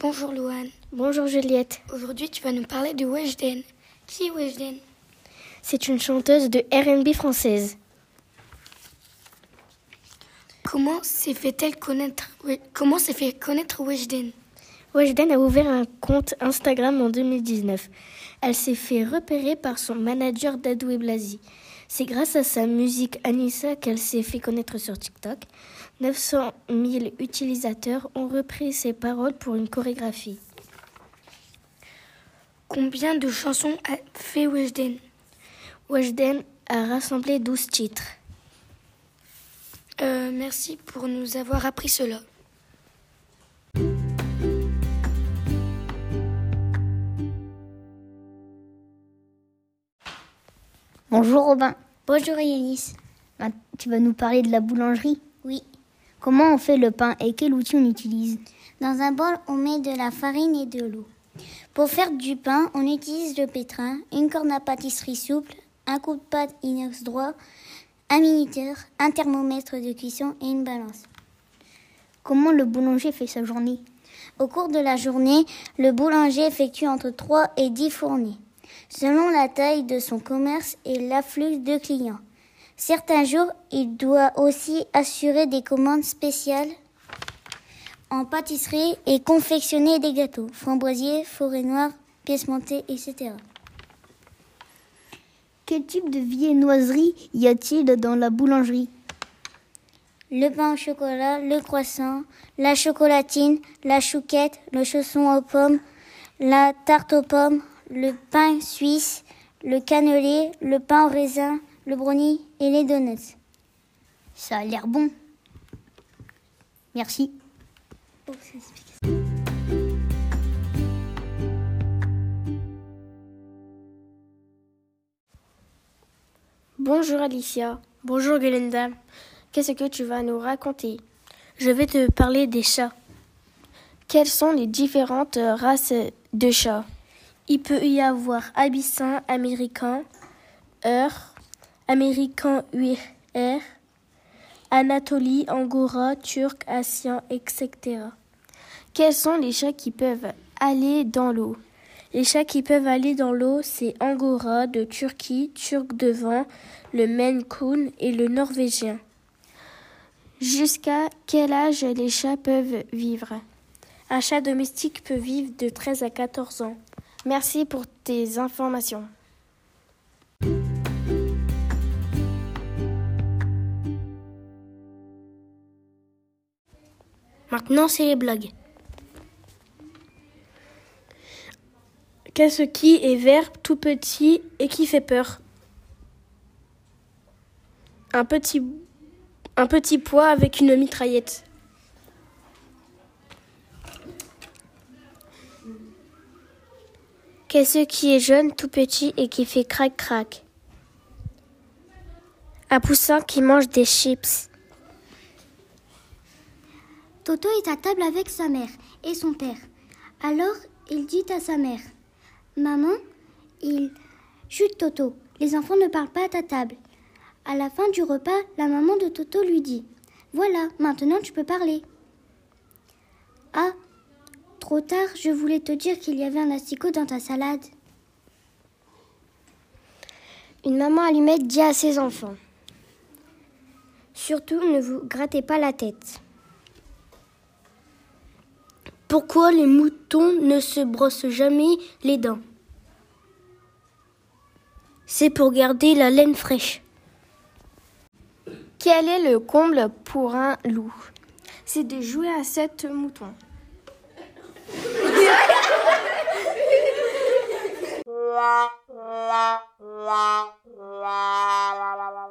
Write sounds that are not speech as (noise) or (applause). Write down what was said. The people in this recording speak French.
Bonjour Louane. Bonjour Juliette. Aujourd'hui, tu vas nous parler de Weshden. Qui est Weshden? C'est une chanteuse de R&B française. Comment s'est fait-elle connaître Comment s'est fait connaître Weshden Weshden a ouvert un compte Instagram en 2019. Elle s'est fait repérer par son manager Dadou Blasi. C'est grâce à sa musique Anissa qu'elle s'est fait connaître sur TikTok. 900 000 utilisateurs ont repris ses paroles pour une chorégraphie. Combien de chansons a fait Weshden Weshden a rassemblé 12 titres. Euh, merci pour nous avoir appris cela. Bonjour Robin. Bonjour Yanis. Tu vas nous parler de la boulangerie? Oui. Comment on fait le pain et quel outil on utilise? Dans un bol, on met de la farine et de l'eau. Pour faire du pain, on utilise le pétrin, une corne à pâtisserie souple, un coup de pâte inox droit, un minuteur, un thermomètre de cuisson et une balance. Comment le boulanger fait sa journée? Au cours de la journée, le boulanger effectue entre 3 et 10 fournées selon la taille de son commerce et l'afflux de clients. Certains jours, il doit aussi assurer des commandes spéciales en pâtisserie et confectionner des gâteaux, framboisiers, forêt noire, pièces montées, etc. Quel type de viennoiserie y a-t-il dans la boulangerie? Le pain au chocolat, le croissant, la chocolatine, la chouquette, le chausson aux pommes, la tarte aux pommes, le pain suisse, le cannelé, le pain au raisin, le brownie et les donuts. Ça a l'air bon. Merci. Bonjour Alicia. Bonjour Glenda. Qu'est-ce que tu vas nous raconter? Je vais te parler des chats. Quelles sont les différentes races de chats? Il peut y avoir abyssin américain, heure, américain UR, Anatolie, Angora, Turc, Asien, etc. Quels sont les chats qui peuvent aller dans l'eau? Les chats qui peuvent aller dans l'eau, c'est Angora de Turquie, Turc de vent, le Maine Coon et le Norvégien. Jusqu'à quel âge les chats peuvent vivre? Un chat domestique peut vivre de 13 à 14 ans. Merci pour tes informations. Maintenant, c'est les blagues. Qu'est-ce qui est vert, tout petit et qui fait peur un petit, un petit poids avec une mitraillette. Qu'est-ce qui est jeune, tout petit et qui fait crac-crac Un poussin qui mange des chips. Toto est à table avec sa mère et son père. Alors il dit à sa mère Maman, il. Chut Toto, les enfants ne parlent pas à ta table. À la fin du repas, la maman de Toto lui dit Voilà, maintenant tu peux parler. Ah, Trop tard, je voulais te dire qu'il y avait un asticot dans ta salade. Une maman allumette dit à ses enfants Surtout ne vous grattez pas la tête. Pourquoi les moutons ne se brossent jamais les dents? c'est pour garder la laine fraîche. Quel est le comble pour un loup? C'est de jouer à sept moutons. (laughs)